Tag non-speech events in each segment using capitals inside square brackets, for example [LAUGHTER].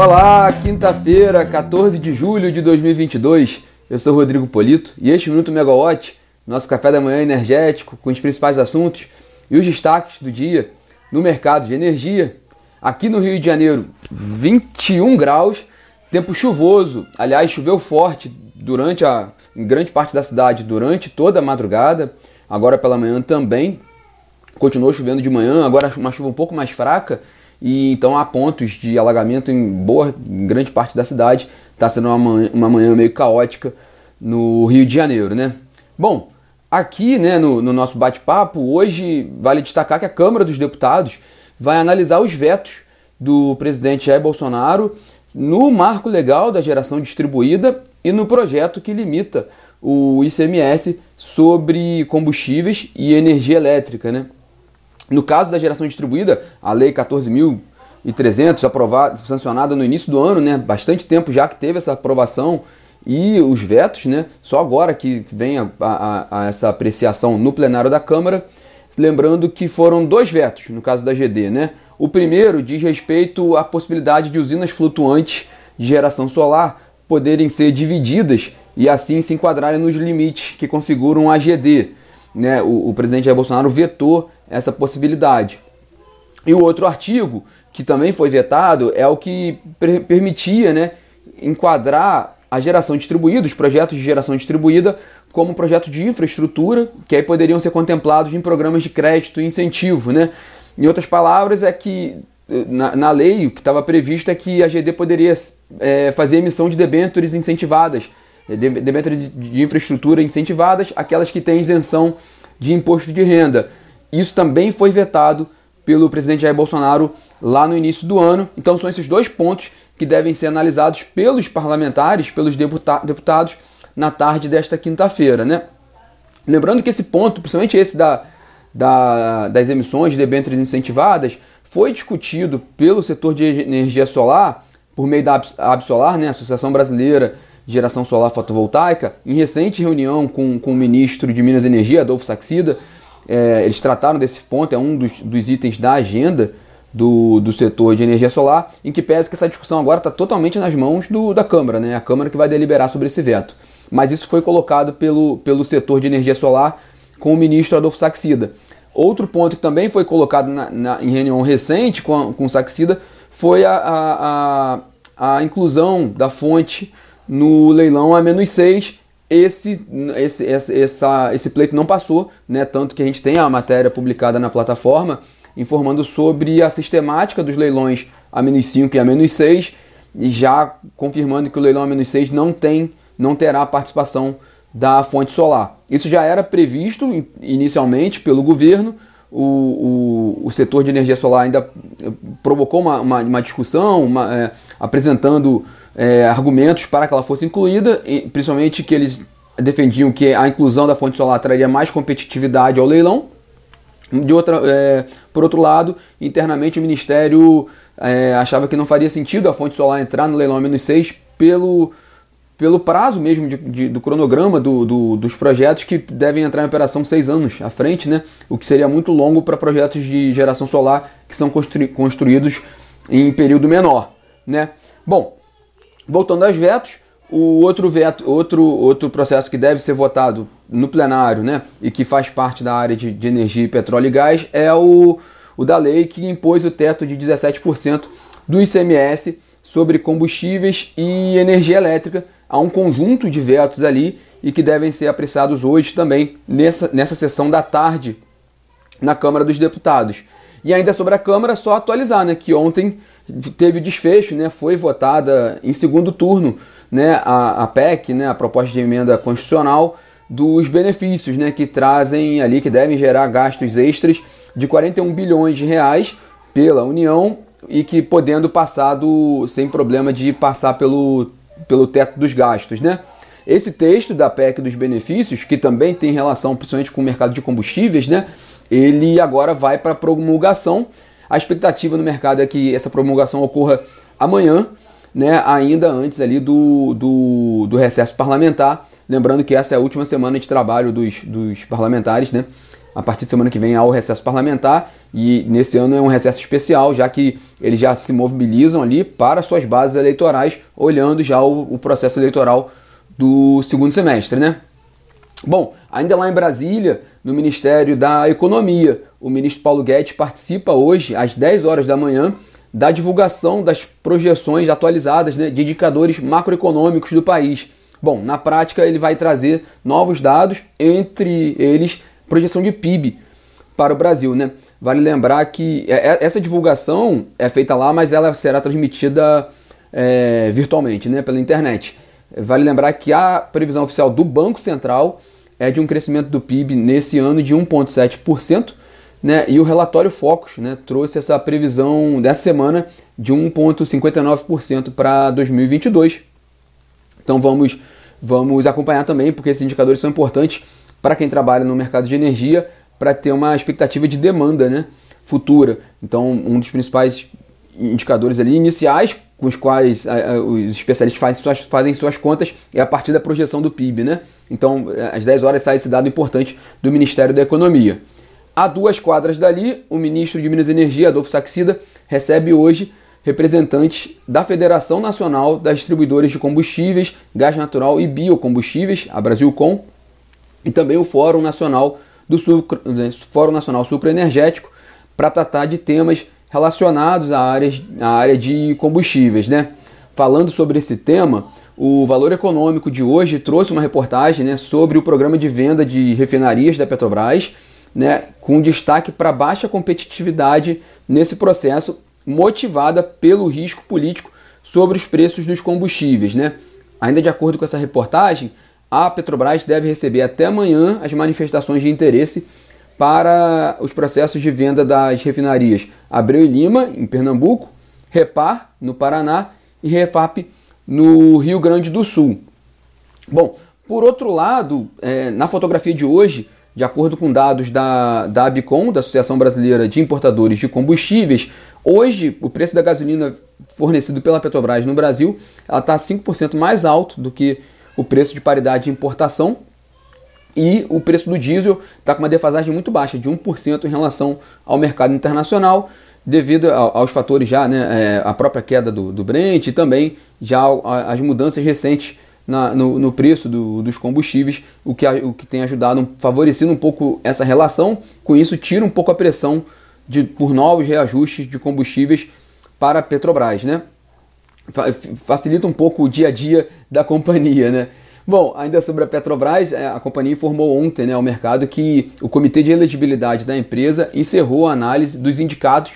Olá, quinta-feira, 14 de julho de 2022. Eu sou Rodrigo Polito e este Minuto Megawatt, nosso café da manhã energético com os principais assuntos e os destaques do dia no mercado de energia. Aqui no Rio de Janeiro, 21 graus, tempo chuvoso. Aliás, choveu forte durante a em grande parte da cidade durante toda a madrugada. Agora pela manhã também continuou chovendo de manhã, agora uma chuva um pouco mais fraca e então há pontos de alagamento em boa, em grande parte da cidade. Está sendo uma manhã, uma manhã meio caótica no Rio de Janeiro, né? Bom, aqui né, no, no nosso bate-papo, hoje vale destacar que a Câmara dos Deputados vai analisar os vetos do presidente Jair Bolsonaro no marco legal da geração distribuída e no projeto que limita o ICMS sobre combustíveis e energia elétrica, né? No caso da geração distribuída, a Lei 14.300, aprovada, sancionada no início do ano, né? Bastante tempo já que teve essa aprovação e os vetos, né? Só agora que vem a, a, a essa apreciação no plenário da Câmara. Lembrando que foram dois vetos no caso da GD, né? O primeiro diz respeito à possibilidade de usinas flutuantes de geração solar poderem ser divididas e assim se enquadrarem nos limites que configuram a GD. Né? O, o presidente Jair Bolsonaro vetou essa possibilidade. E o outro artigo, que também foi vetado, é o que permitia né, enquadrar a geração distribuída, os projetos de geração distribuída, como projeto de infraestrutura, que aí poderiam ser contemplados em programas de crédito e incentivo. Né? Em outras palavras, é que na, na lei o que estava previsto é que a GD poderia é, fazer emissão de debêntures incentivadas, debêntures de, de infraestrutura incentivadas, aquelas que têm isenção de imposto de renda. Isso também foi vetado pelo presidente Jair Bolsonaro lá no início do ano. Então são esses dois pontos que devem ser analisados pelos parlamentares, pelos deputados, na tarde desta quinta-feira. Né? Lembrando que esse ponto, principalmente esse da, da, das emissões de debêntures incentivadas, foi discutido pelo setor de energia solar, por meio da Absolar, né, Associação Brasileira de Geração Solar Fotovoltaica, em recente reunião com, com o ministro de Minas e Energia, Adolfo Saxida, é, eles trataram desse ponto, é um dos, dos itens da agenda do, do setor de energia solar, em que pese que essa discussão agora está totalmente nas mãos do, da Câmara, né? a Câmara que vai deliberar sobre esse veto. Mas isso foi colocado pelo, pelo setor de energia solar com o ministro Adolfo Saxida. Outro ponto que também foi colocado na, na, em reunião recente com, com o Saxida foi a, a, a, a inclusão da fonte no leilão A-6 esse, esse, essa, esse pleito não passou, né? tanto que a gente tem a matéria publicada na plataforma informando sobre a sistemática dos leilões A-5 e A-6 e já confirmando que o leilão A-6 não, tem, não terá participação da fonte solar. Isso já era previsto inicialmente pelo governo, o, o, o setor de energia solar ainda provocou uma, uma, uma discussão, uma, é, apresentando é, argumentos para que ela fosse incluída, principalmente que eles defendiam que a inclusão da fonte solar traria mais competitividade ao leilão. De outra, é, por outro lado, internamente o Ministério é, achava que não faria sentido a fonte solar entrar no leilão menos 6 pelo, pelo prazo mesmo de, de, do cronograma do, do, dos projetos que devem entrar em operação seis anos à frente, né? o que seria muito longo para projetos de geração solar que são constru, construídos em período menor. Né? Bom, Voltando aos vetos, o outro veto, outro, outro processo que deve ser votado no plenário, né, e que faz parte da área de, de energia, petróleo e gás, é o, o da lei que impôs o teto de 17% do ICMS sobre combustíveis e energia elétrica. Há um conjunto de vetos ali e que devem ser apreciados hoje também nessa, nessa sessão da tarde na Câmara dos Deputados. E ainda sobre a Câmara, só atualizar né, que ontem teve o desfecho, né, foi votada em segundo turno né, a, a PEC, né, a proposta de emenda constitucional dos benefícios né, que trazem ali, que devem gerar gastos extras de 41 bilhões de reais pela União e que podendo passar do, sem problema de passar pelo, pelo teto dos gastos. Né? Esse texto da PEC dos benefícios, que também tem relação principalmente com o mercado de combustíveis, né, ele agora vai para promulgação a expectativa no mercado é que essa promulgação ocorra amanhã, né, ainda antes ali do, do, do recesso parlamentar. Lembrando que essa é a última semana de trabalho dos, dos parlamentares, né? A partir de semana que vem há o recesso parlamentar E nesse ano é um recesso especial, já que eles já se mobilizam ali para suas bases eleitorais, olhando já o, o processo eleitoral do segundo semestre, né? Bom, ainda lá em Brasília, no Ministério da Economia, o ministro Paulo Guedes participa hoje, às 10 horas da manhã, da divulgação das projeções atualizadas né, de indicadores macroeconômicos do país. Bom, na prática ele vai trazer novos dados, entre eles projeção de PIB para o Brasil, né? Vale lembrar que é, é, essa divulgação é feita lá, mas ela será transmitida é, virtualmente, né, pela internet. Vale lembrar que a previsão oficial do Banco Central é de um crescimento do PIB nesse ano de 1,7%, né, e o relatório Focus né, trouxe essa previsão dessa semana de 1,59% para 2022. Então vamos, vamos acompanhar também, porque esses indicadores são importantes para quem trabalha no mercado de energia, para ter uma expectativa de demanda né, futura. Então, um dos principais indicadores ali iniciais com os quais os especialistas fazem suas, fazem suas contas é a partir da projeção do PIB, né? Então, às 10 horas sai esse dado importante do Ministério da Economia. A duas quadras dali, o ministro de Minas e Energia, Adolfo Saxida, recebe hoje representantes da Federação Nacional das Distribuidoras de Combustíveis, Gás Natural e Biocombustíveis, a Brasilcom, e também o Fórum Nacional do Sucro, né, Fórum Nacional Sucroenergético, para tratar de temas relacionados à área, à área de combustíveis. Né? Falando sobre esse tema, o Valor Econômico de hoje trouxe uma reportagem né, sobre o programa de venda de refinarias da Petrobras, né, com destaque para baixa competitividade nesse processo, motivada pelo risco político sobre os preços dos combustíveis. Né? Ainda de acordo com essa reportagem, a Petrobras deve receber até amanhã as manifestações de interesse para os processos de venda das refinarias Abreu e Lima, em Pernambuco, Repar, no Paraná, e Refap, no Rio Grande do Sul. Bom, por outro lado, é, na fotografia de hoje, de acordo com dados da, da ABCOM, da Associação Brasileira de Importadores de Combustíveis, hoje o preço da gasolina fornecido pela Petrobras no Brasil está 5% mais alto do que o preço de paridade de importação, e o preço do diesel está com uma defasagem muito baixa, de 1% em relação ao mercado internacional, devido aos fatores já, né, é, a própria queda do, do Brent e também já as mudanças recentes na, no, no, preço do, dos combustíveis, o que, o que tem ajudado, favorecido um pouco essa relação. Com isso, tira um pouco a pressão de, por novos reajustes de combustíveis para a Petrobras, né? Facilita um pouco o dia a dia da [LAUGHS] companhia, né? Bom, ainda sobre a Petrobras, é, a companhia informou ontem né, ao mercado que o Comitê de Elegibilidade da empresa encerrou a análise dos indicados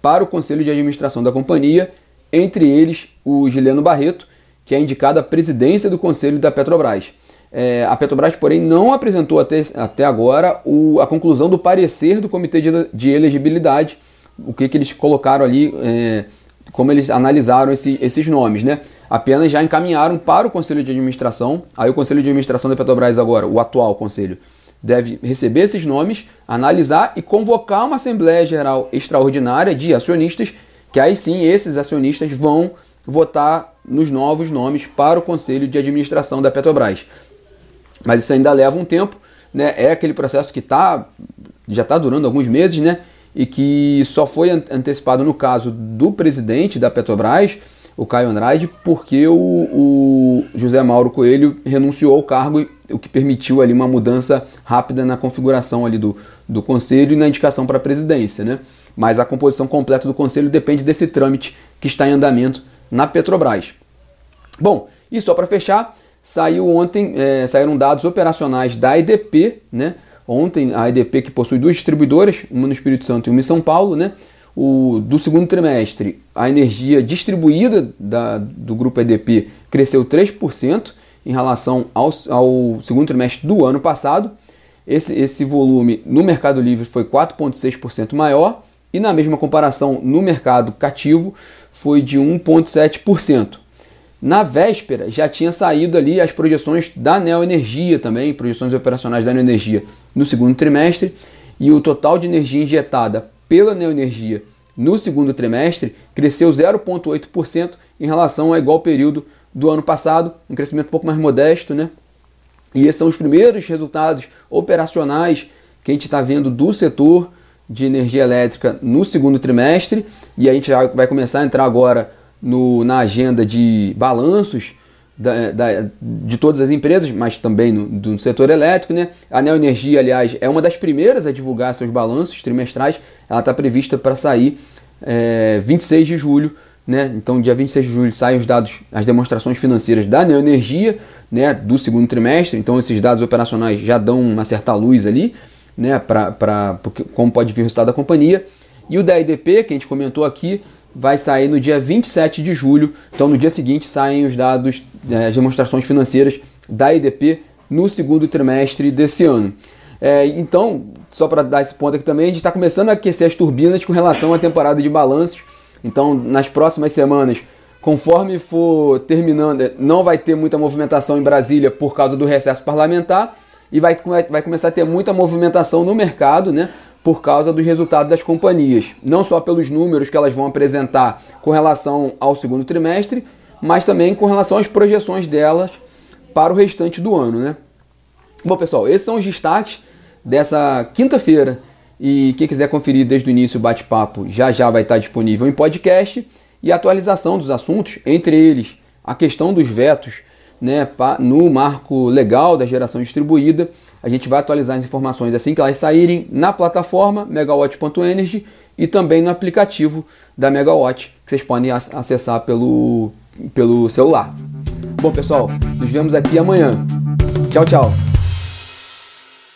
para o Conselho de Administração da companhia, entre eles o Gileno Barreto, que é indicado à presidência do Conselho da Petrobras. É, a Petrobras, porém, não apresentou até, até agora o, a conclusão do parecer do Comitê de, de Elegibilidade, o que, que eles colocaram ali, é, como eles analisaram esse, esses nomes, né? apenas já encaminharam para o Conselho de Administração. Aí o Conselho de Administração da Petrobras agora, o atual conselho, deve receber esses nomes, analisar e convocar uma Assembleia Geral Extraordinária de acionistas, que aí sim esses acionistas vão votar nos novos nomes para o Conselho de Administração da Petrobras. Mas isso ainda leva um tempo, né? É aquele processo que tá, já está durando alguns meses, né? E que só foi antecipado no caso do presidente da Petrobras, o Caio Andrade, porque o, o, José Mauro Coelho renunciou ao cargo, o que permitiu ali uma mudança rápida na configuração ali do, do conselho e na indicação para a presidência, né? Mas a composição completa do conselho depende desse trâmite que está em andamento na Petrobras. Bom, e só para fechar, saiu ontem, é, saíram dados operacionais da EDP, né? Ontem a EDP que possui duas distribuidoras, uma no Espírito Santo e uma em São Paulo, né? o, do segundo trimestre, a energia distribuída da, do grupo EDP cresceu 3% em relação ao, ao segundo trimestre do ano passado. Esse, esse volume no Mercado Livre foi 4,6% maior e na mesma comparação no mercado cativo foi de 1,7%. Na véspera já tinha saído ali as projeções da Neoenergia também, projeções operacionais da Neoenergia no segundo trimestre, e o total de energia injetada pela Neoenergia no segundo trimestre cresceu 0,8% em relação ao igual período do ano passado, um crescimento um pouco mais modesto, né? E esses são os primeiros resultados operacionais que a gente está vendo do setor de energia elétrica no segundo trimestre e a gente já vai começar a entrar agora no, na agenda de balanços da, da, de todas as empresas, mas também no, do setor elétrico. Né? A Neo Energia, aliás, é uma das primeiras a divulgar seus balanços trimestrais. Ela está prevista para sair é, 26 de julho. Né? Então, dia 26 de julho saem os dados, as demonstrações financeiras da Neo Energia né, do segundo trimestre. Então, esses dados operacionais já dão uma certa luz ali, né, para como pode vir o resultado da companhia. E o da EDP, que a gente comentou aqui, vai sair no dia 27 de julho. Então, no dia seguinte, saem os dados, é, as demonstrações financeiras da EDP no segundo trimestre desse ano. É, então, só para dar esse ponto aqui também, a gente está começando a aquecer as turbinas com relação à temporada de balanços. Então, nas próximas semanas, conforme for terminando, não vai ter muita movimentação em Brasília por causa do recesso parlamentar e vai, vai começar a ter muita movimentação no mercado, né? Por causa dos resultados das companhias, não só pelos números que elas vão apresentar com relação ao segundo trimestre, mas também com relação às projeções delas para o restante do ano, né? Bom, pessoal, esses são os destaques dessa quinta-feira. E quem quiser conferir desde o início o bate-papo já já vai estar disponível em podcast e atualização dos assuntos, entre eles a questão dos vetos né, no marco legal da geração distribuída a gente vai atualizar as informações assim que elas saírem na plataforma megawatt.energy e também no aplicativo da Megawatt, que vocês podem acessar pelo, pelo celular. Bom, pessoal, nos vemos aqui amanhã. Tchau, tchau.